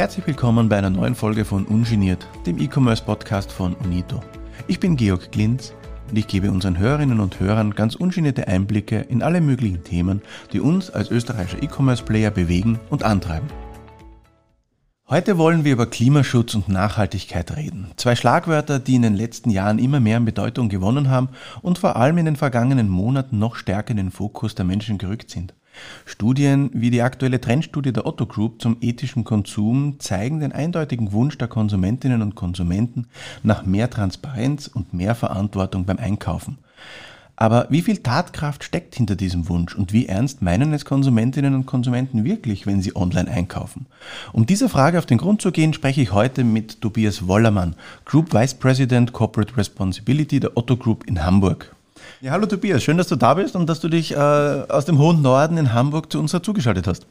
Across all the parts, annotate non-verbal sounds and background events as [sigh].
Herzlich willkommen bei einer neuen Folge von Ungeniert, dem E-Commerce-Podcast von Unito. Ich bin Georg Glinz und ich gebe unseren Hörerinnen und Hörern ganz ungenierte Einblicke in alle möglichen Themen, die uns als österreichischer E-Commerce-Player bewegen und antreiben. Heute wollen wir über Klimaschutz und Nachhaltigkeit reden. Zwei Schlagwörter, die in den letzten Jahren immer mehr an Bedeutung gewonnen haben und vor allem in den vergangenen Monaten noch stärker in den Fokus der Menschen gerückt sind. Studien wie die aktuelle Trendstudie der Otto Group zum ethischen Konsum zeigen den eindeutigen Wunsch der Konsumentinnen und Konsumenten nach mehr Transparenz und mehr Verantwortung beim Einkaufen. Aber wie viel Tatkraft steckt hinter diesem Wunsch und wie ernst meinen es Konsumentinnen und Konsumenten wirklich, wenn sie online einkaufen? Um dieser Frage auf den Grund zu gehen, spreche ich heute mit Tobias Wollermann, Group Vice President Corporate Responsibility der Otto Group in Hamburg. Ja, hallo Tobias, schön, dass du da bist und dass du dich äh, aus dem hohen Norden in Hamburg zu uns dazugeschaltet hast.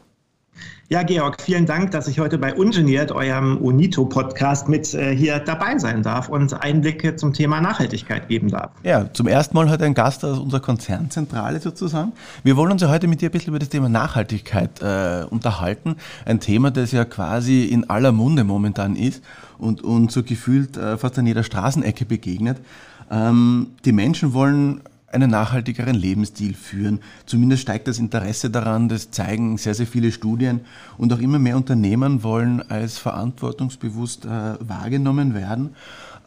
Ja, Georg, vielen Dank, dass ich heute bei Ungeniert, eurem UNITO-Podcast, mit äh, hier dabei sein darf und Einblicke zum Thema Nachhaltigkeit geben darf. Ja, zum ersten Mal heute ein Gast aus unserer Konzernzentrale sozusagen. Wir wollen uns ja heute mit dir ein bisschen über das Thema Nachhaltigkeit äh, unterhalten. Ein Thema, das ja quasi in aller Munde momentan ist und uns so gefühlt äh, fast an jeder Straßenecke begegnet. Ähm, die Menschen wollen einen nachhaltigeren Lebensstil führen. Zumindest steigt das Interesse daran, das zeigen sehr, sehr viele Studien und auch immer mehr Unternehmen wollen als verantwortungsbewusst äh, wahrgenommen werden.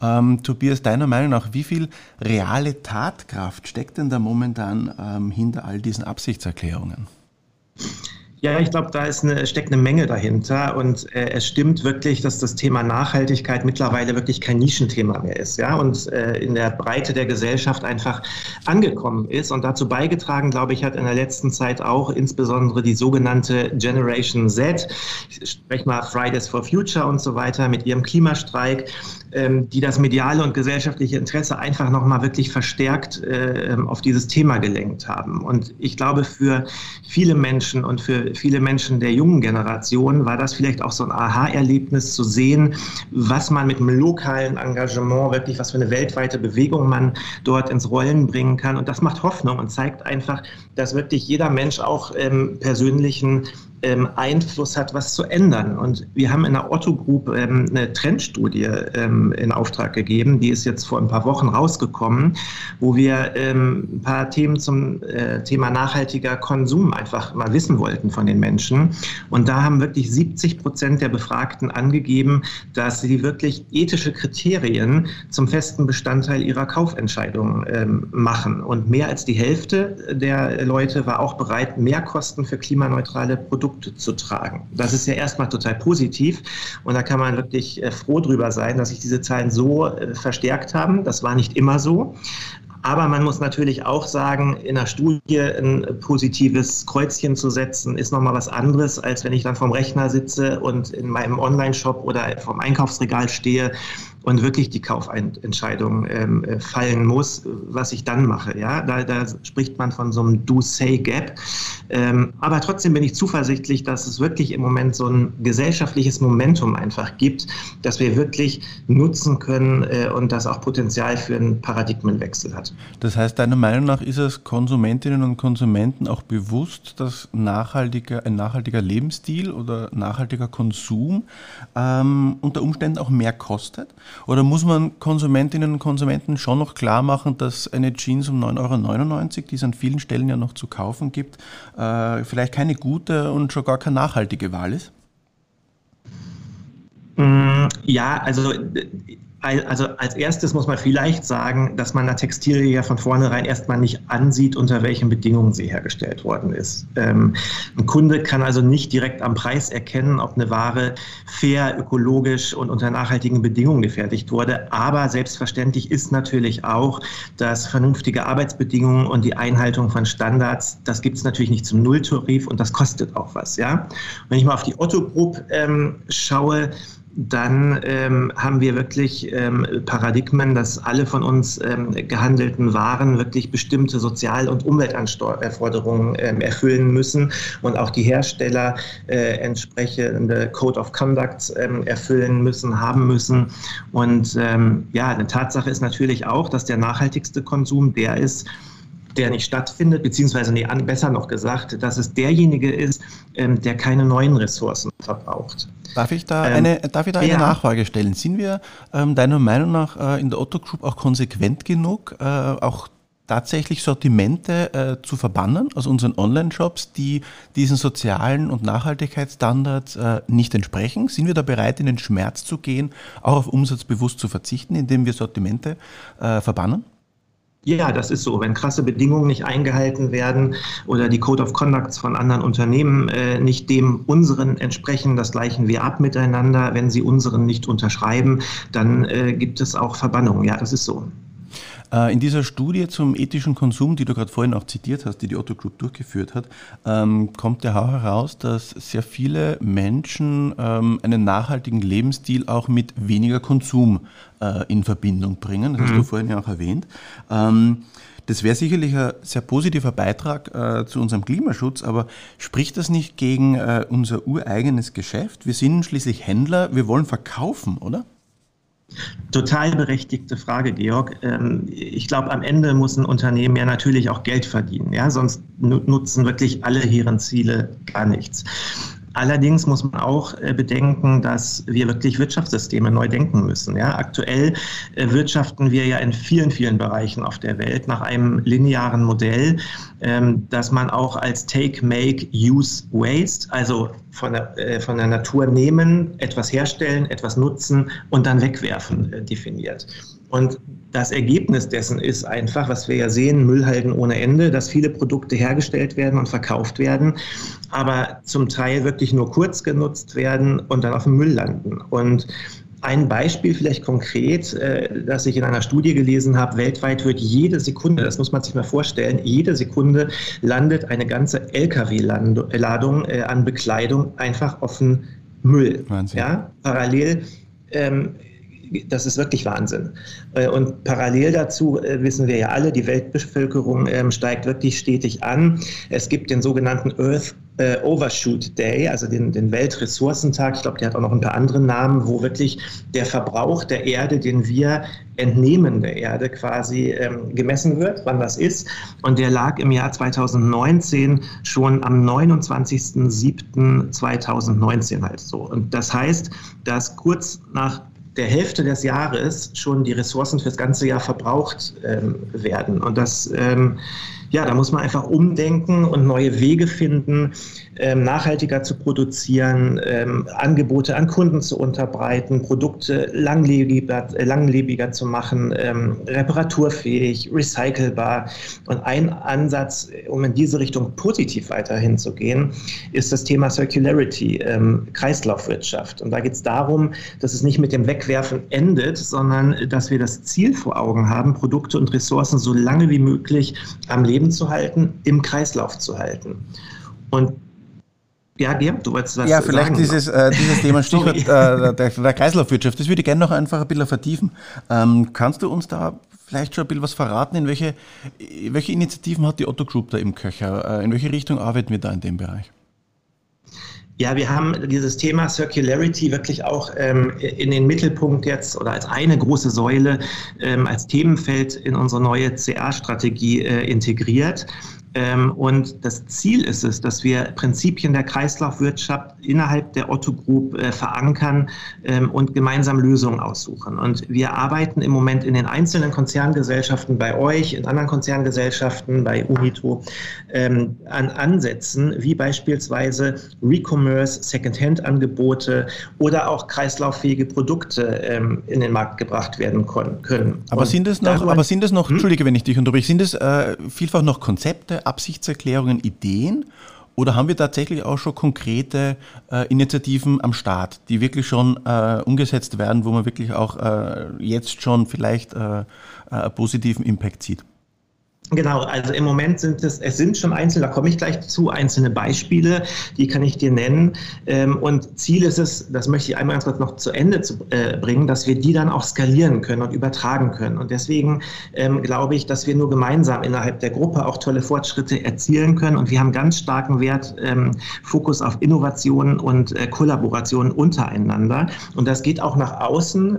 Ähm, Tobias, deiner Meinung nach, wie viel reale Tatkraft steckt denn da momentan ähm, hinter all diesen Absichtserklärungen? Ja, ich glaube, da ist eine, steckt eine Menge dahinter und äh, es stimmt wirklich, dass das Thema Nachhaltigkeit mittlerweile wirklich kein Nischenthema mehr ist, ja, und äh, in der Breite der Gesellschaft einfach angekommen ist und dazu beigetragen, glaube ich, hat in der letzten Zeit auch insbesondere die sogenannte Generation Z, ich spreche mal Fridays for Future und so weiter mit ihrem Klimastreik, die das mediale und gesellschaftliche Interesse einfach nochmal wirklich verstärkt äh, auf dieses Thema gelenkt haben. Und ich glaube, für viele Menschen und für viele Menschen der jungen Generation war das vielleicht auch so ein Aha-Erlebnis zu sehen, was man mit einem lokalen Engagement wirklich, was für eine weltweite Bewegung man dort ins Rollen bringen kann. Und das macht Hoffnung und zeigt einfach, dass wirklich jeder Mensch auch ähm, persönlichen ähm, Einfluss hat, was zu ändern. Und wir haben in der Otto Group ähm, eine Trendstudie ähm, in Auftrag gegeben, die ist jetzt vor ein paar Wochen rausgekommen, wo wir ähm, ein paar Themen zum äh, Thema nachhaltiger Konsum einfach mal wissen wollten von den Menschen. Und da haben wirklich 70 Prozent der Befragten angegeben, dass sie wirklich ethische Kriterien zum festen Bestandteil ihrer Kaufentscheidungen ähm, machen. Und mehr als die Hälfte der Leute war auch bereit, mehr Kosten für klimaneutrale Produkte Produkte zu tragen. Das ist ja erstmal total positiv und da kann man wirklich äh, froh drüber sein, dass sich diese Zahlen so äh, verstärkt haben. Das war nicht immer so. Aber man muss natürlich auch sagen, in einer Studie ein positives Kreuzchen zu setzen, ist nochmal was anderes, als wenn ich dann vom Rechner sitze und in meinem Online-Shop oder vom Einkaufsregal stehe und wirklich die Kaufentscheidung ähm, äh, fallen muss, was ich dann mache. Ja, da, da spricht man von so einem Do-Say-Gap. Ähm, aber trotzdem bin ich zuversichtlich, dass es wirklich im Moment so ein gesellschaftliches Momentum einfach gibt, dass wir wirklich nutzen können äh, und das auch Potenzial für einen Paradigmenwechsel hat. Das heißt, deiner Meinung nach ist es Konsumentinnen und Konsumenten auch bewusst, dass nachhaltiger, ein nachhaltiger Lebensstil oder nachhaltiger Konsum ähm, unter Umständen auch mehr kostet? Oder muss man Konsumentinnen und Konsumenten schon noch klar machen, dass eine Jeans um 9,99 Euro, die es an vielen Stellen ja noch zu kaufen gibt, äh, vielleicht keine gute und schon gar keine nachhaltige Wahl ist? Mm, ja, also also als erstes muss man vielleicht sagen, dass man eine Textilie ja von vornherein erstmal nicht ansieht, unter welchen Bedingungen sie hergestellt worden ist. Ähm, ein Kunde kann also nicht direkt am Preis erkennen, ob eine Ware fair, ökologisch und unter nachhaltigen Bedingungen gefertigt wurde. Aber selbstverständlich ist natürlich auch, dass vernünftige Arbeitsbedingungen und die Einhaltung von Standards, das gibt es natürlich nicht zum Nulltarif und das kostet auch was. Ja? Wenn ich mal auf die Otto Group ähm, schaue, dann ähm, haben wir wirklich ähm, Paradigmen, dass alle von uns ähm, gehandelten Waren wirklich bestimmte Sozial- und Umweltanforderungen ähm, erfüllen müssen und auch die Hersteller äh, entsprechende Code of Conduct ähm, erfüllen müssen, haben müssen. Und ähm, ja, eine Tatsache ist natürlich auch, dass der nachhaltigste Konsum der ist, der nicht stattfindet, beziehungsweise nee, besser noch gesagt, dass es derjenige ist, ähm, der keine neuen Ressourcen verbraucht. Darf ich da ähm, eine, darf ich da eine ja. Nachfrage stellen? Sind wir ähm, deiner Meinung nach äh, in der Otto Group auch konsequent genug, äh, auch tatsächlich Sortimente äh, zu verbannen aus unseren Online-Shops, die diesen sozialen und Nachhaltigkeitsstandards äh, nicht entsprechen? Sind wir da bereit, in den Schmerz zu gehen, auch auf Umsatz bewusst zu verzichten, indem wir Sortimente äh, verbannen? Ja, das ist so. Wenn krasse Bedingungen nicht eingehalten werden oder die Code of Conducts von anderen Unternehmen äh, nicht dem unseren entsprechen, das gleichen wir ab miteinander. Wenn sie unseren nicht unterschreiben, dann äh, gibt es auch Verbannungen. Ja, das ist so. Äh, in dieser Studie zum ethischen Konsum, die du gerade vorhin auch zitiert hast, die die Otto Group durchgeführt hat, ähm, kommt ja auch heraus, dass sehr viele Menschen ähm, einen nachhaltigen Lebensstil auch mit weniger Konsum äh, in Verbindung bringen. Das hast mhm. du vorhin ja auch erwähnt. Ähm, das wäre sicherlich ein sehr positiver Beitrag äh, zu unserem Klimaschutz, aber spricht das nicht gegen äh, unser ureigenes Geschäft? Wir sind schließlich Händler, wir wollen verkaufen, oder? Total berechtigte Frage, Georg. Ähm, ich glaube, am Ende muss ein Unternehmen ja natürlich auch Geld verdienen. Ja? Sonst nutzen wirklich alle hehren Ziele gar nichts. Allerdings muss man auch äh, bedenken, dass wir wirklich Wirtschaftssysteme neu denken müssen. Ja, aktuell äh, wirtschaften wir ja in vielen, vielen Bereichen auf der Welt nach einem linearen Modell, ähm, dass man auch als Take, Make, Use, Waste, also von der, äh, von der Natur nehmen, etwas herstellen, etwas nutzen und dann wegwerfen, definiert. Und das Ergebnis dessen ist einfach, was wir ja sehen, Müllhalden ohne Ende, dass viele Produkte hergestellt werden und verkauft werden, aber zum Teil wirklich nur kurz genutzt werden und dann auf dem Müll landen. Und ein Beispiel vielleicht konkret, äh, das ich in einer Studie gelesen habe, weltweit wird jede Sekunde, das muss man sich mal vorstellen, jede Sekunde landet eine ganze Lkw-Ladung äh, an Bekleidung einfach auf dem Müll. Wahnsinn. Ja, parallel ähm, das ist wirklich Wahnsinn. Äh, und parallel dazu äh, wissen wir ja alle, die Weltbevölkerung ähm, steigt wirklich stetig an. Es gibt den sogenannten Earth äh, Overshoot Day, also den, den Weltressourcentag. Ich glaube, der hat auch noch ein paar andere Namen, wo wirklich der Verbrauch der Erde, den wir entnehmen der Erde quasi ähm, gemessen wird, wann das ist. Und der lag im Jahr 2019 schon am 29.07.2019 halt so. Und das heißt, dass kurz nach der Hälfte des Jahres schon die Ressourcen fürs ganze Jahr verbraucht ähm, werden. Und das ähm, ja, da muss man einfach umdenken und neue Wege finden, ähm, nachhaltiger zu produzieren, ähm, Angebote an Kunden zu unterbreiten, Produkte langlebiger, äh, langlebiger zu machen, ähm, reparaturfähig, recycelbar. Und ein Ansatz, um in diese Richtung positiv weiterhin zu gehen, ist das Thema Circularity, ähm, Kreislaufwirtschaft. Und da geht es darum, dass es nicht mit dem Wegwerfen endet, sondern dass wir das Ziel vor Augen haben, Produkte und Ressourcen so lange wie möglich am Leben zu halten, im Kreislauf zu halten. Und ja, Gerd, du wolltest was Ja, vielleicht sagen, dieses, äh, dieses Thema [laughs] Stichwort äh, der, der, Kreislaufwirtschaft, das würde ich gerne noch einfach ein bisschen vertiefen. Ähm, kannst du uns da vielleicht schon ein bisschen was verraten, in welche, welche Initiativen hat die Otto Group da im Köcher? Äh, in welche Richtung arbeiten wir da in dem Bereich? Ja, wir haben dieses Thema Circularity wirklich auch ähm, in den Mittelpunkt jetzt oder als eine große Säule, ähm, als Themenfeld in unsere neue CA-Strategie äh, integriert. Ähm, und das Ziel ist es, dass wir Prinzipien der Kreislaufwirtschaft innerhalb der Otto Group äh, verankern ähm, und gemeinsam Lösungen aussuchen. Und wir arbeiten im Moment in den einzelnen Konzerngesellschaften bei euch, in anderen Konzerngesellschaften, bei Unito, ähm, an Ansätzen wie beispielsweise Recommerce, Secondhand-Angebote oder auch kreislauffähige Produkte in den Markt gebracht werden können. Aber sind es noch, aber sind es noch, hm? Entschuldige, wenn ich dich unterbreche, sind es äh, vielfach noch Konzepte, Absichtserklärungen, Ideen? Oder haben wir tatsächlich auch schon konkrete äh, Initiativen am Start, die wirklich schon äh, umgesetzt werden, wo man wirklich auch äh, jetzt schon vielleicht äh, äh, einen positiven Impact sieht? Genau, also im Moment sind es, es sind schon einzelne, da komme ich gleich zu, einzelne Beispiele, die kann ich dir nennen. Ähm, und Ziel ist es, das möchte ich einmal ganz kurz noch zu Ende äh, bringen, dass wir die dann auch skalieren können und übertragen können. Und deswegen ähm, glaube ich, dass wir nur gemeinsam innerhalb der Gruppe auch tolle Fortschritte erzielen können. Und wir haben ganz starken Wert, ähm, Fokus auf Innovation und äh, Kollaboration untereinander. Und das geht auch nach außen.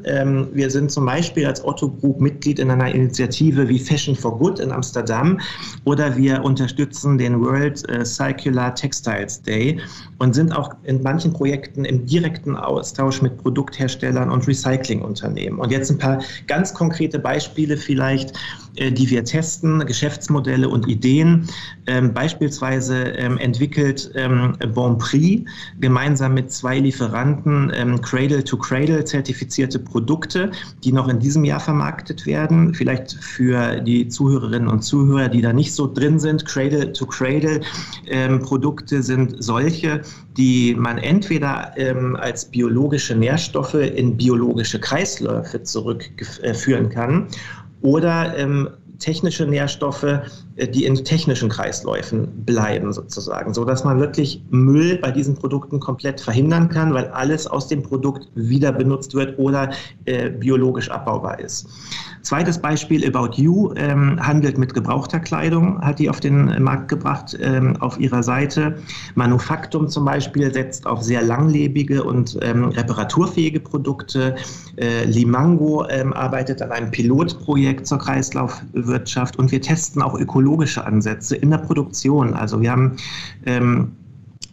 Wir sind zum Beispiel als Otto Group Mitglied in einer Initiative wie Fashion for Good in Amsterdam Amsterdam. Oder wir unterstützen den World äh, Circular Textiles Day und sind auch in manchen Projekten im direkten Austausch mit Produktherstellern und Recyclingunternehmen. Und jetzt ein paar ganz konkrete Beispiele vielleicht, die wir testen, Geschäftsmodelle und Ideen. Ähm, beispielsweise ähm, entwickelt ähm, Bonprix gemeinsam mit zwei Lieferanten ähm, Cradle-to-Cradle zertifizierte Produkte, die noch in diesem Jahr vermarktet werden. Vielleicht für die Zuhörerinnen und Zuhörer, die da nicht so drin sind, Cradle-to-Cradle ähm, Produkte sind solche, die man entweder ähm, als biologische Nährstoffe in biologische Kreisläufe zurückführen kann oder ähm, technische Nährstoffe, äh, die in technischen Kreisläufen bleiben sozusagen, so dass man wirklich Müll bei diesen Produkten komplett verhindern kann, weil alles aus dem Produkt wieder benutzt wird oder äh, biologisch abbaubar ist. Zweites Beispiel, About You ähm, handelt mit gebrauchter Kleidung, hat die auf den Markt gebracht ähm, auf ihrer Seite. Manufaktum zum Beispiel setzt auf sehr langlebige und ähm, reparaturfähige Produkte. Äh, Limango ähm, arbeitet an einem Pilotprojekt zur Kreislaufwirtschaft und wir testen auch ökologische Ansätze in der Produktion. Also wir haben ähm,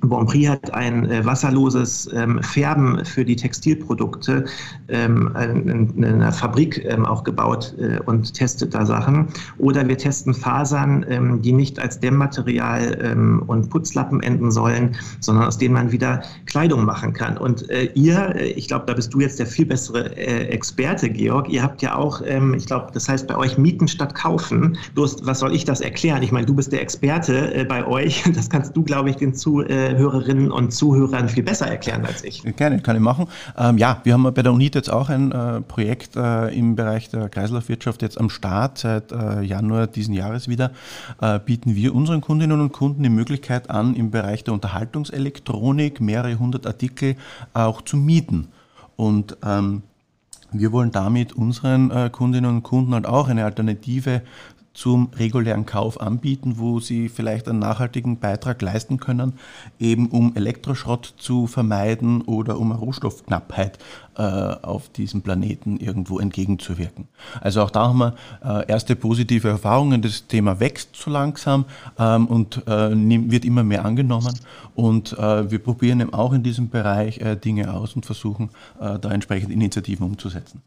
Bonprix hat ein äh, wasserloses ähm, Färben für die Textilprodukte ähm, in, in, einer Fabrik ähm, auch gebaut äh, und testet da Sachen. Oder wir testen Fasern, ähm, die nicht als Dämmmaterial ähm, und Putzlappen enden sollen, sondern aus denen man wieder Kleidung machen kann. Und äh, ihr, äh, ich glaube, da bist du jetzt der viel bessere äh, Experte, Georg, ihr habt ja auch, ähm, ich glaube, das heißt bei euch Mieten statt Kaufen. Bloß, was soll ich das erklären? Ich meine, du bist der Experte äh, bei euch. [laughs] Das kannst du, glaube ich, den zu Hörerinnen und Zuhörern viel besser erklären als ich. Gerne, kann ich machen. Ähm, ja, wir haben bei der UNIT jetzt auch ein äh, Projekt äh, im Bereich der Kreislaufwirtschaft jetzt am Start. Seit äh, Januar diesen Jahres wieder äh, bieten wir unseren Kundinnen und Kunden die Möglichkeit an, im Bereich der Unterhaltungselektronik mehrere hundert Artikel auch zu mieten. Und ähm, wir wollen damit unseren äh, Kundinnen und Kunden halt auch eine Alternative zum regulären Kauf anbieten, wo sie vielleicht einen nachhaltigen Beitrag leisten können, eben um Elektroschrott zu vermeiden oder um eine Rohstoffknappheit äh, auf diesem Planeten irgendwo entgegenzuwirken. Also auch da haben wir äh, erste positive Erfahrungen. Das Thema wächst so langsam ähm, und äh, wird immer mehr angenommen und wir probieren eben auch in diesem Bereich Dinge aus und versuchen da entsprechend Initiativen umzusetzen.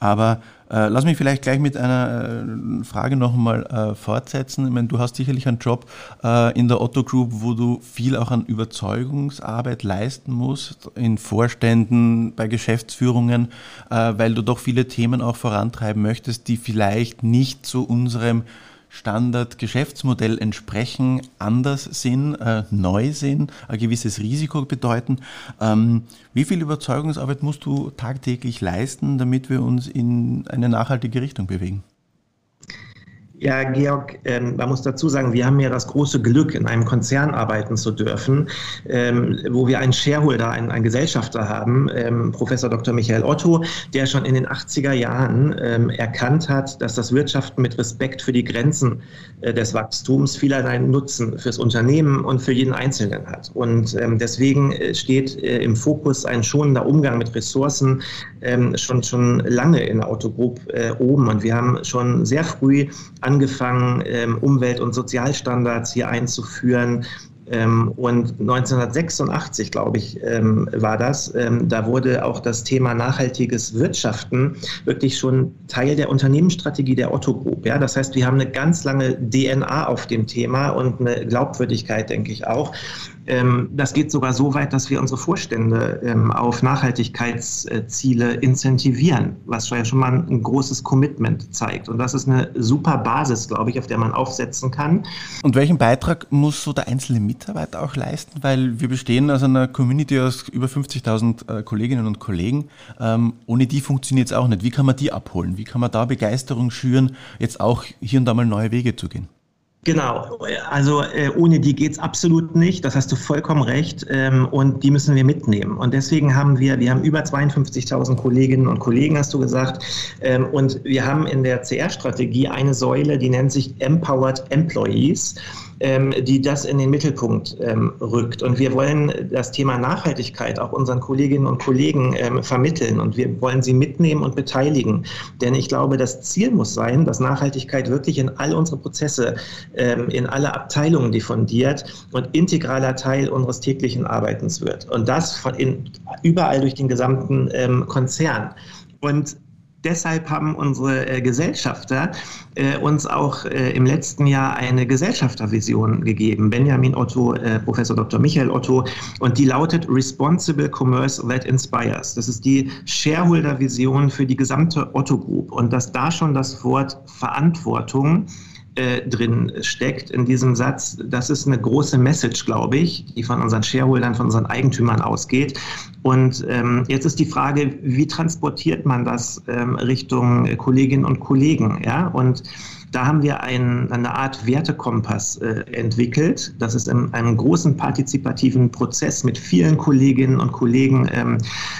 Aber äh, lass mich vielleicht gleich mit einer äh, Frage noch einmal äh, fortsetzen. Ich meine, du hast sicherlich einen Job äh, in der Otto Group, wo du viel auch an Überzeugungsarbeit leisten musst, in Vorständen, bei Geschäftsführungen, äh, weil du doch viele Themen auch vorantreiben möchtest, die vielleicht nicht zu unserem Standard-Geschäftsmodell entsprechen, anders sind, äh, neu sind, ein gewisses Risiko bedeuten. Ähm, wie viel Überzeugungsarbeit musst du tagtäglich leisten, damit wir uns in eine nachhaltige Richtung bewegen? Ja, Georg, ähm, man muss dazu sagen, wir haben ja das große Glück, in einem Konzern arbeiten zu dürfen, ähm, wo wir einen Shareholder, einen, einen Gesellschafter haben, ähm, Professor Dr. Michael Otto, der schon in den 80er Jahren ähm, erkannt hat, dass das Wirtschaften mit Respekt für die Grenzen äh, des Wachstums vielerlei Nutzen fürs Unternehmen und für jeden Einzelnen hat. Und ähm, deswegen äh, steht äh, im Fokus ein schonender Umgang mit Ressourcen ähm, schon, schon lange in der Autogroup äh, oben. Und wir haben schon sehr früh an angefangen, ähm, Umwelt- und Sozialstandards hier einzuführen. Ähm, und 1986, glaube ich, ähm, war das. da wurde auch das Thema nachhaltiges Wirtschaften wirklich schon Teil der Unternehmensstrategie der Otto Group. Ja? Das heißt, wir haben eine ganz lange DNA auf dem Thema und eine Glaubwürdigkeit, denke ich auch. Ähm, das geht sogar so weit, dass wir unsere Vorstände ähm, auf Nachhaltigkeitsziele incentivieren, was ja schon mal ein großes Commitment zeigt. Und das ist eine super Basis, glaube ich, auf der man aufsetzen kann. Und welchen Beitrag muss so der einzelne Mitarbeiter auch leisten? Weil wir bestehen aus einer Community aus über 50.000 äh, Kolleginnen und Kollegen. Ähm, ohne die funktioniert es auch nicht. Wie kann man die abholen? Wie kann man da Begeisterung schüren, jetzt auch hier und da mal neue Wege zu gehen? Genau, also äh, ohne die geht's absolut nicht. Das hast du vollkommen recht. Ähm, und die müssen wir mitnehmen. Und deswegen haben wir, wir haben über 52.000 Kolleginnen und Kollegen, hast du gesagt. Ähm, und wir haben in der CR-Strategie eine Säule, die nennt sich Empowered Employees. Ähm, die das in den Mittelpunkt ähm, rückt. Und wir wollen das Thema Nachhaltigkeit auch unseren Kolleginnen und Kollegen ähm, vermitteln und wir wollen sie mitnehmen und beteiligen. Denn ich glaube, das Ziel muss sein, dass Nachhaltigkeit wirklich in all unsere Prozesse, in alle Abteilungen diffundiert und integraler Teil unseres täglichen Arbeitens wird. Und das von in, überall durch den gesamten Konzern. Und deshalb haben unsere äh, Gesellschafter äh, uns auch äh, im letzten Jahr eine Gesellschaftervision gegeben. Benjamin Otto, äh, Professor Dr. Michael Otto, und die lautet Responsible Commerce That Inspires. Das ist die Shareholder-Vision für die gesamte Otto Group. Und dass da schon das Wort Verantwortung äh, drin steckt in diesem Satz. Das ist eine große Message, glaube ich, die von unseren Shareholdern, von unseren Eigentümern ausgeht. Und ähm, jetzt ist die Frage, wie transportiert man das ähm, Richtung Kolleginnen und Kollegen? Ja? Und da haben wir ein, eine Art Wertekompass äh, entwickelt. Das ist in einem großen partizipativen Prozess mit vielen Kolleginnen und Kollegen ähm,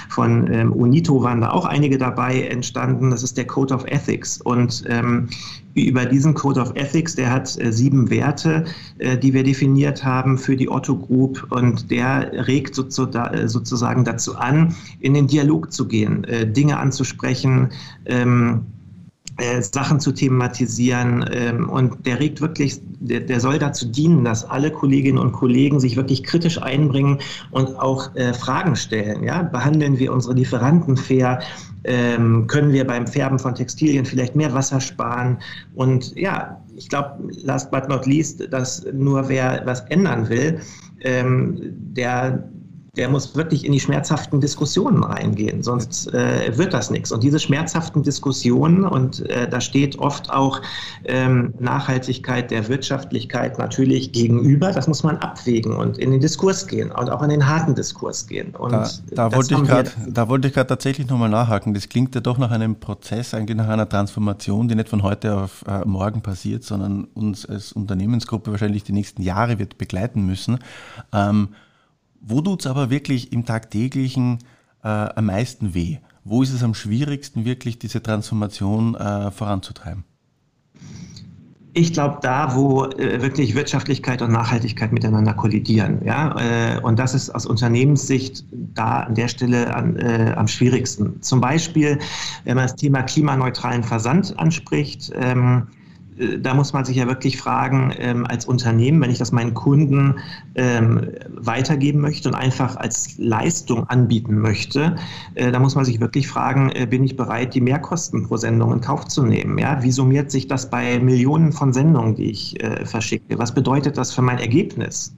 von ähm, UNITO waren da auch einige dabei entstanden. Das ist der Code of Ethics. Und ähm, über diesen Code of Ethics, der hat äh, sieben Werte, äh, die wir definiert haben für die Otto Group und der regt äh, sozusagen dazu an, in den Dialog zu gehen, äh, Dinge anzusprechen, ähm, äh, Sachen zu thematisieren ähm, und der regt wirklich, der, der, soll dazu dienen, dass alle Kolleginnen und Kollegen sich wirklich kritisch einbringen und auch äh, Fragen stellen. Ja? Behandeln wir unsere Lieferanten fair? Ähm, können wir beim Färben von Textilien vielleicht mehr Wasser sparen? Und ja, ich glaube, last but not least, dass nur wer was ändern will, ähm, der der muss wirklich in die schmerzhaften Diskussionen reingehen, sonst äh, wird das nichts. Und diese schmerzhaften Diskussionen, und äh, da steht oft auch ähm, Nachhaltigkeit der Wirtschaftlichkeit natürlich gegenüber, das muss man abwägen und in den Diskurs gehen und auch in den harten Diskurs gehen. Und da, da wollte ich grad, da wollte ich gerade tatsächlich nochmal nachhaken. Das klingt ja doch nach einem Prozess, eigentlich nach einer Transformation, die nicht von heute auf äh, morgen passiert, sondern uns als Unternehmensgruppe wahrscheinlich die nächsten Jahre wird begleiten müssen. Ähm, wo tut es aber wirklich im tagtäglichen äh, am meisten weh? Wo ist es am schwierigsten, wirklich diese Transformation äh, voranzutreiben? Ich glaube, da, wo äh, wirklich Wirtschaftlichkeit und Nachhaltigkeit miteinander kollidieren. Ja? Äh, und das ist aus Unternehmenssicht da an der Stelle an, äh, am schwierigsten. Zum Beispiel, wenn man das Thema klimaneutralen Versand anspricht. Ähm, äh, da muss man sich ja wirklich fragen, ähm, als Unternehmen, wenn ich das meinen Kunden ähm, weitergeben möchte und einfach als Leistung anbieten möchte, äh, da muss man sich wirklich fragen, äh, bin ich bereit, die Mehrkosten pro Sendung in Kauf zu nehmen? Ja? Wie summiert sich das bei Millionen von Sendungen, die ich äh, verschicke? Was bedeutet das für mein Ergebnis?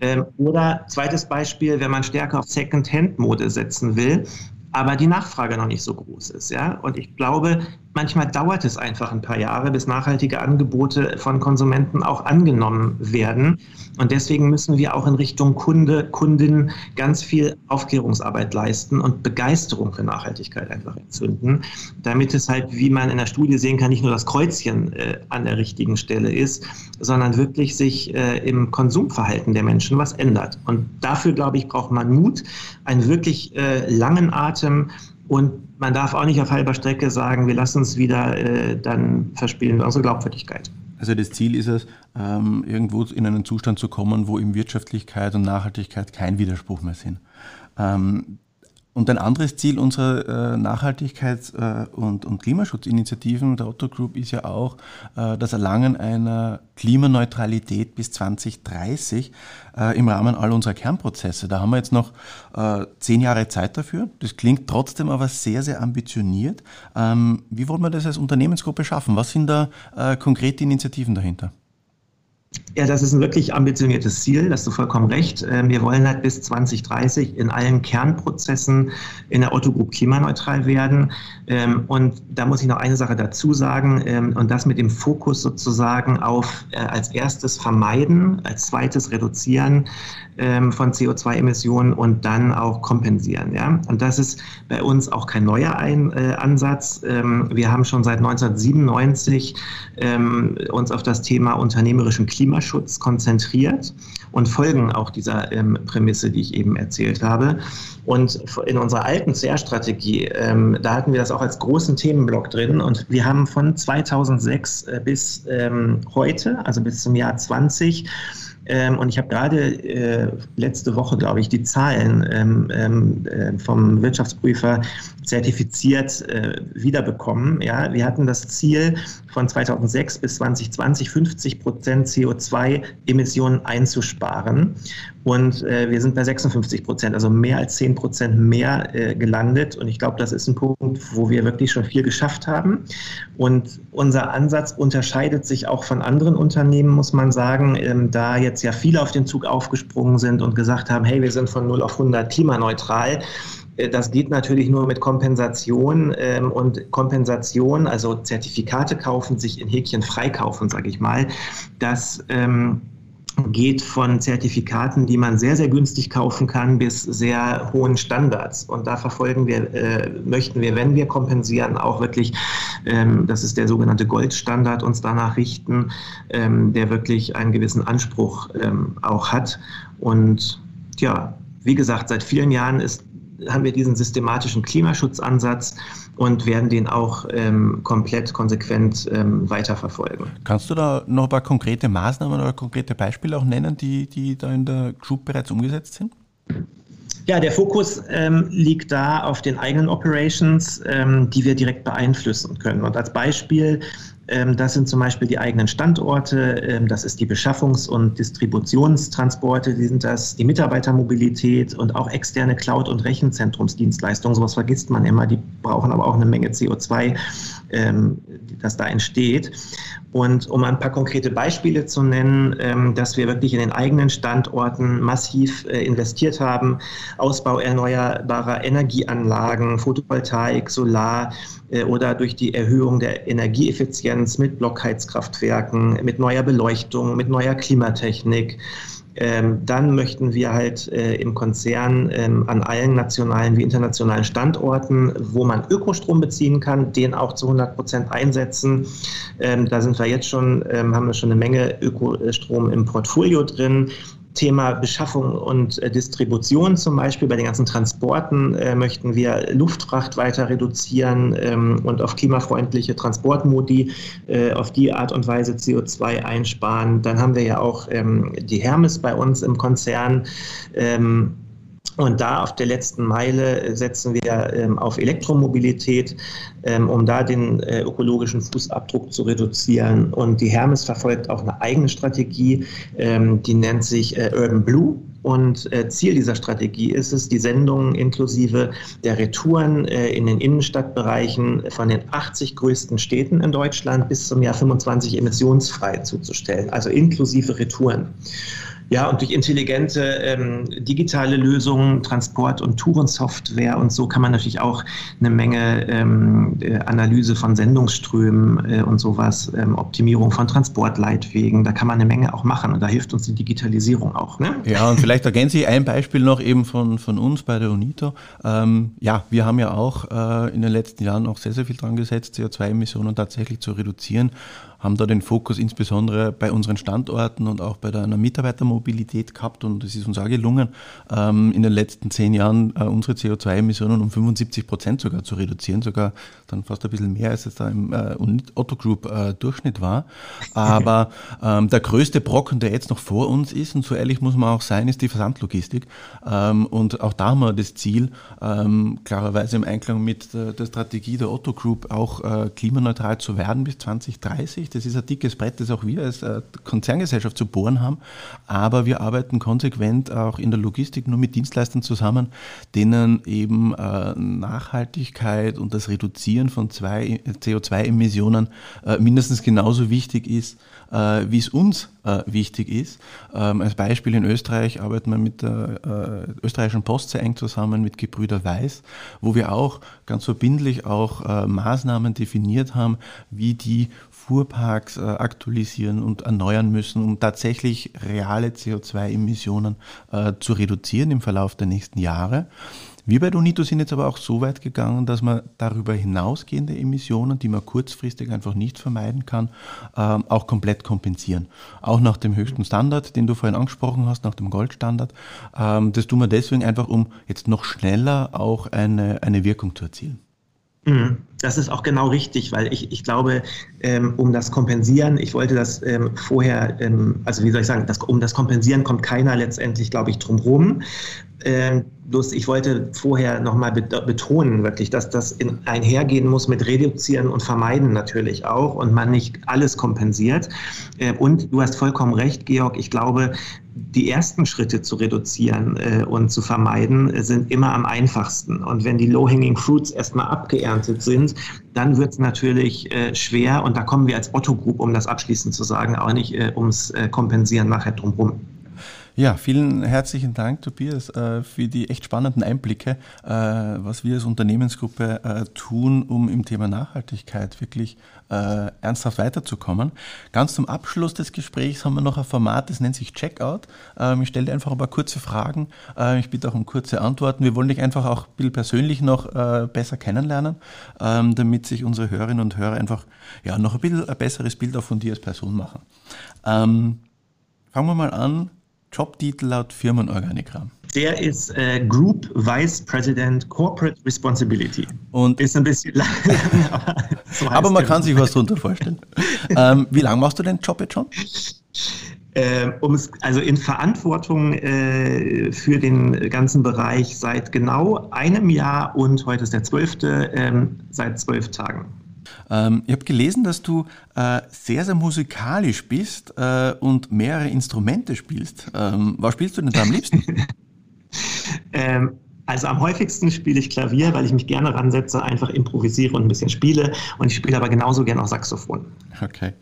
Ähm, oder zweites Beispiel, wenn man stärker auf Second-Hand-Mode setzen will, aber die Nachfrage noch nicht so groß ist. Ja? Und ich glaube, manchmal dauert es einfach ein paar Jahre, bis nachhaltige Angebote von Konsumenten auch angenommen werden. Und deswegen müssen wir auch in Richtung Kunde, Kundin ganz viel Aufklärungsarbeit leisten und Begeisterung für Nachhaltigkeit einfach entzünden, damit es halt, wie man in der Studie sehen kann, nicht nur das Kreuzchen äh, an der richtigen Stelle ist, sondern wirklich sich äh, im Konsumverhalten der Menschen was ändert. Und dafür, glaube ich, braucht man Mut, einen wirklich äh, langen Atem, und man darf auch nicht auf halber Strecke sagen, wir lassen uns wieder, äh, dann verspielen wir unsere Glaubwürdigkeit. Also das Ziel ist es, ähm, irgendwo in einen Zustand zu kommen, wo eben Wirtschaftlichkeit und Nachhaltigkeit kein Widerspruch mehr sind. Ähm, und ein anderes Ziel unserer äh, Nachhaltigkeits- äh, und, Klimaschutzinitiativen der Otto Group ist ja auch äh, das Erlangen einer Klimaneutralität bis 2030 äh, im Rahmen all unserer Kernprozesse. Da haben wir jetzt noch zehn Jahre Zeit dafür. Das klingt trotzdem aber sehr, sehr ambitioniert. Ähm, wie wollen wir das als Unternehmensgruppe schaffen? Was sind da konkrete Initiativen dahinter? Ja, das ist ein wirklich ambitioniertes Ziel, da hast du vollkommen recht. Ähm, wir wollen halt bis 2030 in allen Kernprozessen in der Otto Group klimaneutral werden. Ähm, und da muss ich noch eine Sache dazu sagen, ähm, und das mit dem Fokus sozusagen auf äh, als erstes vermeiden, als zweites reduzieren von CO2-Emissionen und dann auch kompensieren. Ja? Und das ist bei uns auch kein neuer Ein äh, Ansatz. Wir haben schon seit 1997 uns auf das Thema unternehmerischen Klimaschutz Klimaschutz konzentriert und folgen auch dieser ähm, Prämisse, die ich eben erzählt habe. Und in unserer alten CR-Strategie, ähm, da hatten wir das auch als großen Themenblock drin. Und wir haben von 2006 äh, bis ähm, heute, also bis zum Jahr 20, ähm, und ich habe gerade äh, letzte Woche, glaube ich, die Zahlen ähm, ähm, äh, vom Wirtschaftsprüfer zertifiziert äh, wiederbekommen. Ja, wir hatten das Ziel von 2006 bis 2020 50 Prozent CO2-Emissionen einzusparen. Und äh, wir sind bei 56 Prozent, also mehr als 10 Prozent mehr äh, gelandet. Und ich glaube, das ist ein Punkt, wo wir wirklich schon viel geschafft haben. Und unser Ansatz unterscheidet sich auch von anderen Unternehmen, muss man sagen, ähm, da jetzt ja viele auf den Zug aufgesprungen sind und gesagt haben, hey, wir sind von 0 auf 100 klimaneutral. Äh, das geht natürlich nur mit Kompensation ähm, und Kompensation, also Zertifikate kaufen, sich in Häkchen freikaufen, sage ich mal. Das ähm, geht von Zertifikaten, die man sehr, sehr günstig kaufen kann, bis sehr hohen Standards. Und da verfolgen wir, äh, möchten wir, wenn wir kompensieren, auch wirklich, ähm, das ist der sogenannte Goldstandard, uns danach richten, ähm, der wirklich einen gewissen Anspruch ähm, auch hat. Und ja, wie gesagt, seit vielen Jahren ist haben wir diesen systematischen Klimaschutzansatz und werden den auch ähm, komplett konsequent ähm, weiterverfolgen. Kannst du da noch ein paar konkrete Maßnahmen oder konkrete Beispiele auch nennen, die, die da in der Group bereits umgesetzt sind? Ja, der Fokus ähm, liegt da auf den eigenen Operations, ähm, die wir direkt beeinflussen können. Und als Beispiel das sind zum Beispiel die eigenen Standorte, ähm, das ist die Beschaffungs- und Distributionstransporte, die sind das, die Mitarbeitermobilität und auch externe Cloud- und Rechenzentrumsdienstleistungen. Sowas vergisst man immer, die brauchen aber auch eine Menge CO2, ähm, das da entsteht. Und um ein paar konkrete Beispiele zu nennen, dass wir wirklich in den eigenen Standorten massiv äh, investiert haben, Ausbau erneuerbarer Energieanlagen, Photovoltaik, Solar äh, oder durch die Erhöhung der Energieeffizienz Effizienz, mit Blockheizkraftwerken, mit neuer Beleuchtung, mit neuer Klimatechnik. Ähm, dann möchten wir halt äh, im Konzern ähm, an allen nationalen wie internationalen Standorten, wo man Ökostrom beziehen kann, den auch zu 100 Prozent einsetzen. Ähm, da sind wir jetzt schon, ähm, haben wir schon eine Menge Ökostrom im Portfolio drin. Thema Beschaffung und äh, Distribution zum Beispiel. Bei den ganzen Transporten äh, möchten wir Luftfracht weiter reduzieren ähm, und auf klimafreundliche Transportmodi äh, auf die Art und Weise CO2 einsparen. Dann haben wir ja auch ähm, die Hermes bei uns im Konzern. Ähm, und da auf der letzten Meile setzen wir ähm, auf Elektromobilität, ähm, um da den äh, ökologischen Fußabdruck zu reduzieren. Und die Hermes verfolgt auch eine eigene Strategie, ähm, die nennt sich äh, Urban Blue. Und äh, Ziel dieser Strategie ist es, die Sendungen inklusive der Retouren äh, in den Innenstadtbereichen von den 80 größten Städten in Deutschland bis zum Jahr 25 emissionsfrei zuzustellen, also inklusive Retouren. Ja, und durch intelligente ähm, digitale Lösungen, Transport- und Tourensoftware und so kann man natürlich auch eine Menge ähm, äh, Analyse von Sendungsströmen äh, und sowas, ähm, Optimierung von Transportleitwegen, da kann man eine Menge auch machen und da hilft uns die Digitalisierung auch. Ne? Ja, und vielleicht ergänze ich ein Beispiel noch eben von, von uns bei der UNITO. Ähm, ja, wir haben ja auch äh, in den letzten Jahren auch sehr, sehr viel dran gesetzt, CO2-Emissionen tatsächlich zu reduzieren haben da den Fokus insbesondere bei unseren Standorten und auch bei einer Mitarbeitermobilität gehabt und es ist uns auch gelungen, ähm, in den letzten zehn Jahren äh, unsere CO2-Emissionen um 75 Prozent sogar zu reduzieren, sogar dann fast ein bisschen mehr, als es da im äh, Otto Group äh, Durchschnitt war. Aber [laughs] ähm, der größte Brocken, der jetzt noch vor uns ist, und so ehrlich muss man auch sein, ist die Versandlogistik. Ähm, und auch da haben wir das Ziel, ähm, klarerweise im Einklang mit der, der Strategie der Otto Group auch äh, klimaneutral zu werden bis 2030 richtig, das ist ein dickes Brett, das auch wir als äh, Konzerngesellschaft zu bohren haben. Aber wir arbeiten konsequent auch in der Logistik nur mit Dienstleistern zusammen, denen eben äh, Nachhaltigkeit und das Reduzieren von CO2-Emissionen äh, mindestens genauso wichtig ist, wie es uns wichtig ist. Ähm, als Beispiel in Österreich arbeiten wir mit der österreichischen Post sehr eng zusammen, mit Gebrüder Weiß, wo wir auch ganz verbindlich auch Maßnahmen definiert haben, wie die Fuhrparks äh, aktualisieren und erneuern müssen, um tatsächlich reale CO2-Emissionen äh, zu reduzieren im Verlauf der nächsten Jahre. Wir bei Unito sind jetzt aber auch so weit gegangen, dass man darüber hinausgehende Emissionen, die man kurzfristig einfach nicht vermeiden kann, ähm, auch komplett kompensieren. Auch nach dem höchsten Standard, den du vorhin angesprochen hast, nach dem Goldstandard. Ähm, das tun wir deswegen einfach, um jetzt noch schneller auch eine, eine Wirkung zu erzielen. Mhm. Das ist auch genau richtig, weil ich, ich glaube, ähm, um das kompensieren, ich wollte das ähm, vorher, ähm, also wie soll ich sagen, das, um das Kompensieren kommt keiner letztendlich, glaube ich, drum rum. Ähm, bloß ich wollte vorher nochmal betonen, wirklich, dass das in, einhergehen muss mit Reduzieren und Vermeiden natürlich auch und man nicht alles kompensiert. Äh, und du hast vollkommen recht, Georg, ich glaube, die ersten Schritte zu reduzieren äh, und zu vermeiden äh, sind immer am einfachsten. Und wenn die Low-Hanging Fruits erstmal abgeerntet sind, dann wird es natürlich äh, schwer. Und da kommen wir als Otto Group, um das abschließend zu sagen, auch nicht äh, ums äh, Kompensieren nachher drumherum. Ja, vielen herzlichen Dank, Tobias, äh, für die echt spannenden Einblicke, äh, was wir als Unternehmensgruppe äh, tun, um im Thema Nachhaltigkeit wirklich ernsthaft weiterzukommen. Ganz zum Abschluss des Gesprächs haben wir noch ein Format, das nennt sich Checkout. Ähm, ich stelle einfach ein paar kurze Fragen. Ich bitte auch um kurze Antworten. Wir wollen dich einfach auch ein bisschen persönlich noch besser kennenlernen, ähm, damit sich unsere Hörerinnen und Hörer einfach ja, noch ein bisschen ein besseres Bild auch von dir als Person machen. Ähm, fangen wir mal an. Jobtitel laut Firmenorganigramm? Der ist äh, Group Vice President Corporate Responsibility. Und ist ein bisschen lang, [laughs] aber, so aber man kann sich was darunter vorstellen. [laughs] ähm, wie lange machst du den Job jetzt schon? Äh, um es, also in Verantwortung äh, für den ganzen Bereich seit genau einem Jahr und heute ist der zwölfte, ähm, seit zwölf Tagen. Ähm, ich habe gelesen, dass du äh, sehr, sehr musikalisch bist äh, und mehrere Instrumente spielst. Ähm, was spielst du denn da am liebsten? [laughs] ähm, also am häufigsten spiele ich Klavier, weil ich mich gerne ransetze, einfach improvisiere und ein bisschen spiele. Und ich spiele aber genauso gerne auch Saxophon. Okay.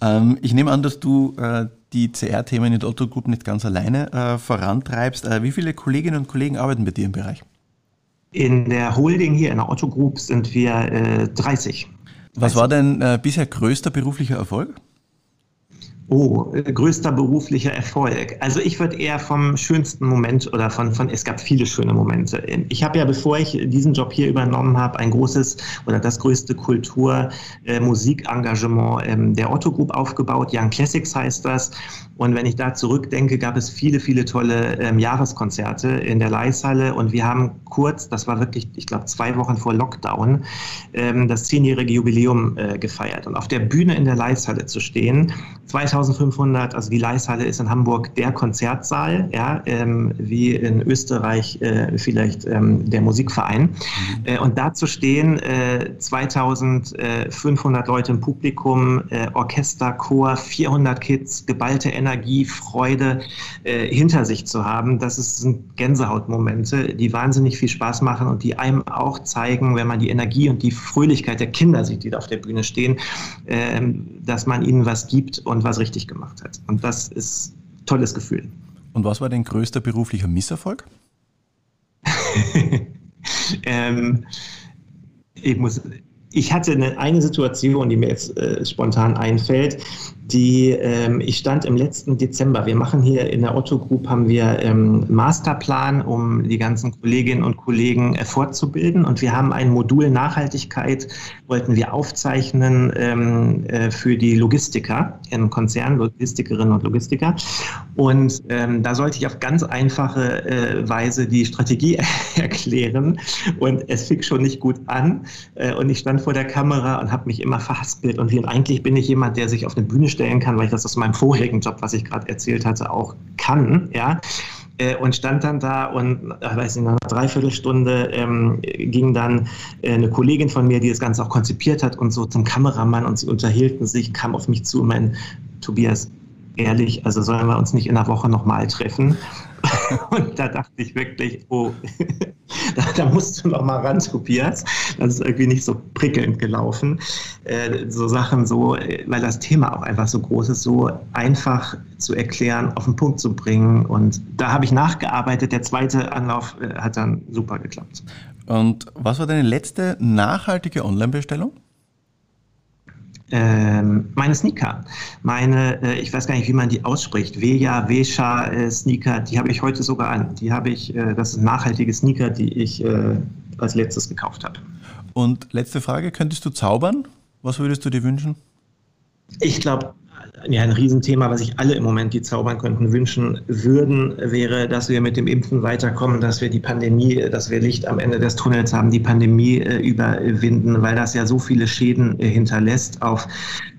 Ähm, ich nehme an, dass du äh, die CR-Themen in der Otto Group nicht ganz alleine äh, vorantreibst. Äh, wie viele Kolleginnen und Kollegen arbeiten bei dir im Bereich? In der Holding hier, in der Otto Group, sind wir 30. Was war dein äh, bisher größter beruflicher Erfolg? Oh, äh, größter beruflicher Erfolg. Also ich würde eher vom schönsten Moment oder von, von es gab viele schöne Momente. Ich habe ja, bevor ich diesen Job hier übernommen habe, ein großes oder das größte Kultur-Musikengagement äh, ähm, der Otto Group aufgebaut. Young Classics heißt das. Und wenn ich da zurückdenke, gab es viele, viele tolle ähm, Jahreskonzerte in der Leishalle. Und wir haben kurz, das war wirklich, ich glaube, zwei Wochen vor Lockdown, ähm, das zehnjährige Jubiläum äh, gefeiert. Und auf der Bühne in der Leishalle zu stehen, 2500, also die Leishalle ist in Hamburg der Konzertsaal, ja, ähm, wie in Österreich äh, vielleicht ähm, der Musikverein. Mhm. Äh, und da zu stehen, äh, 2500 Leute im Publikum, äh, Orchester, Chor, 400 Kids, geballte Energie, Freude äh, hinter sich zu haben, das sind Gänsehautmomente, die wahnsinnig viel Spaß machen und die einem auch zeigen, wenn man die Energie und die Fröhlichkeit der Kinder sieht, die da auf der Bühne stehen, äh, dass man ihnen was gibt und was richtig gemacht hat. Und das ist ein tolles Gefühl. Und was war dein größter beruflicher Misserfolg? [laughs] ähm, ich muss ich hatte eine, eine Situation, die mir jetzt äh, spontan einfällt die ähm, ich stand im letzten Dezember. Wir machen hier in der Otto Group haben wir ähm, Masterplan, um die ganzen Kolleginnen und Kollegen äh, fortzubilden. Und wir haben ein Modul Nachhaltigkeit, wollten wir aufzeichnen ähm, äh, für die Logistiker im Konzern, Logistikerinnen und Logistiker. Und ähm, da sollte ich auf ganz einfache äh, Weise die Strategie [laughs] erklären. Und es fing schon nicht gut an. Äh, und ich stand vor der Kamera und habe mich immer verhaspelt. Und, eigentlich bin ich jemand, der sich auf eine Bühne stellen kann, weil ich das aus meinem vorigen Job, was ich gerade erzählt hatte, auch kann, ja äh, und stand dann da und äh, weiß nicht, nach einer Dreiviertelstunde ähm, ging dann äh, eine Kollegin von mir, die das Ganze auch konzipiert hat und so zum Kameramann und sie unterhielten sich, kam auf mich zu und mein Tobias, ehrlich, also sollen wir uns nicht in einer Woche nochmal treffen? [laughs] Und da dachte ich wirklich, oh, [laughs] da, da, musst du noch mal ran, Tobias. Das ist irgendwie nicht so prickelnd gelaufen. Äh, so Sachen so, weil das Thema auch einfach so groß ist, so einfach zu erklären, auf den Punkt zu bringen. Und da habe ich nachgearbeitet. Der zweite Anlauf äh, hat dann super geklappt. Und was war deine letzte nachhaltige Online-Bestellung? Ähm, meine Sneaker, meine, äh, ich weiß gar nicht, wie man die ausspricht, Veja, Vesha äh, Sneaker, die habe ich heute sogar an. Die habe ich, äh, das sind nachhaltige Sneaker, die ich als letztes gekauft habe. Und letzte Frage, könntest du zaubern? Was würdest du dir wünschen? Ich glaube, ja, ein Riesenthema, was sich alle im Moment, die zaubern könnten, wünschen würden, wäre, dass wir mit dem Impfen weiterkommen, dass wir die Pandemie, dass wir Licht am Ende des Tunnels haben, die Pandemie äh, überwinden, weil das ja so viele Schäden äh, hinterlässt auf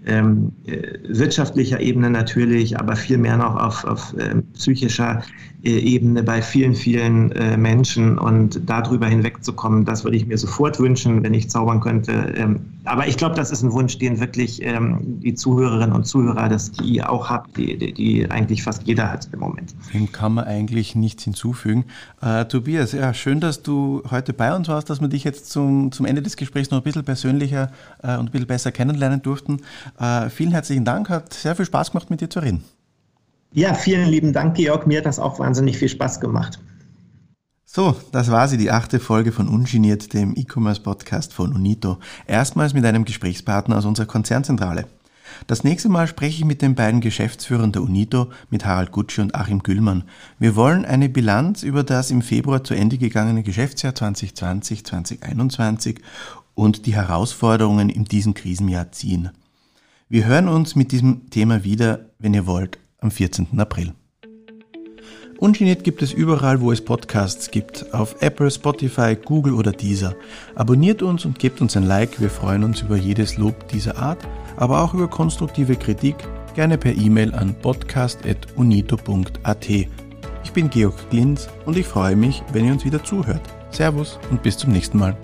ähm, äh, wirtschaftlicher Ebene natürlich, aber viel mehr noch auf, auf äh, psychischer äh, Ebene bei vielen, vielen äh, Menschen und darüber hinwegzukommen, das würde ich mir sofort wünschen, wenn ich zaubern könnte. Ähm, aber ich glaube, das ist ein Wunsch, den wirklich ähm, die Zuhörerinnen und Zuhörer, das die auch habt, die, die, die, eigentlich fast jeder hat im Moment. Dem kann man eigentlich nichts hinzufügen. Äh, Tobias, ja, schön, dass du heute bei uns warst, dass wir dich jetzt zum, zum Ende des Gesprächs noch ein bisschen persönlicher äh, und ein bisschen besser kennenlernen durften. Äh, vielen herzlichen Dank, hat sehr viel Spaß gemacht, mit dir zu reden. Ja, vielen lieben Dank, Georg. Mir hat das auch wahnsinnig viel Spaß gemacht. So, das war sie, die achte Folge von Ungeniert, dem E-Commerce-Podcast von Unito. Erstmals mit einem Gesprächspartner aus unserer Konzernzentrale. Das nächste Mal spreche ich mit den beiden Geschäftsführern der Unito, mit Harald Gutsche und Achim Güllmann. Wir wollen eine Bilanz über das im Februar zu Ende gegangene Geschäftsjahr 2020-2021 und die Herausforderungen in diesem Krisenjahr ziehen. Wir hören uns mit diesem Thema wieder, wenn ihr wollt, am 14. April. Ungeniert gibt es überall, wo es Podcasts gibt, auf Apple, Spotify, Google oder Deezer. Abonniert uns und gebt uns ein Like, wir freuen uns über jedes Lob dieser Art, aber auch über konstruktive Kritik, gerne per E-Mail an podcast.unito.at. Ich bin Georg Glinz und ich freue mich, wenn ihr uns wieder zuhört. Servus und bis zum nächsten Mal.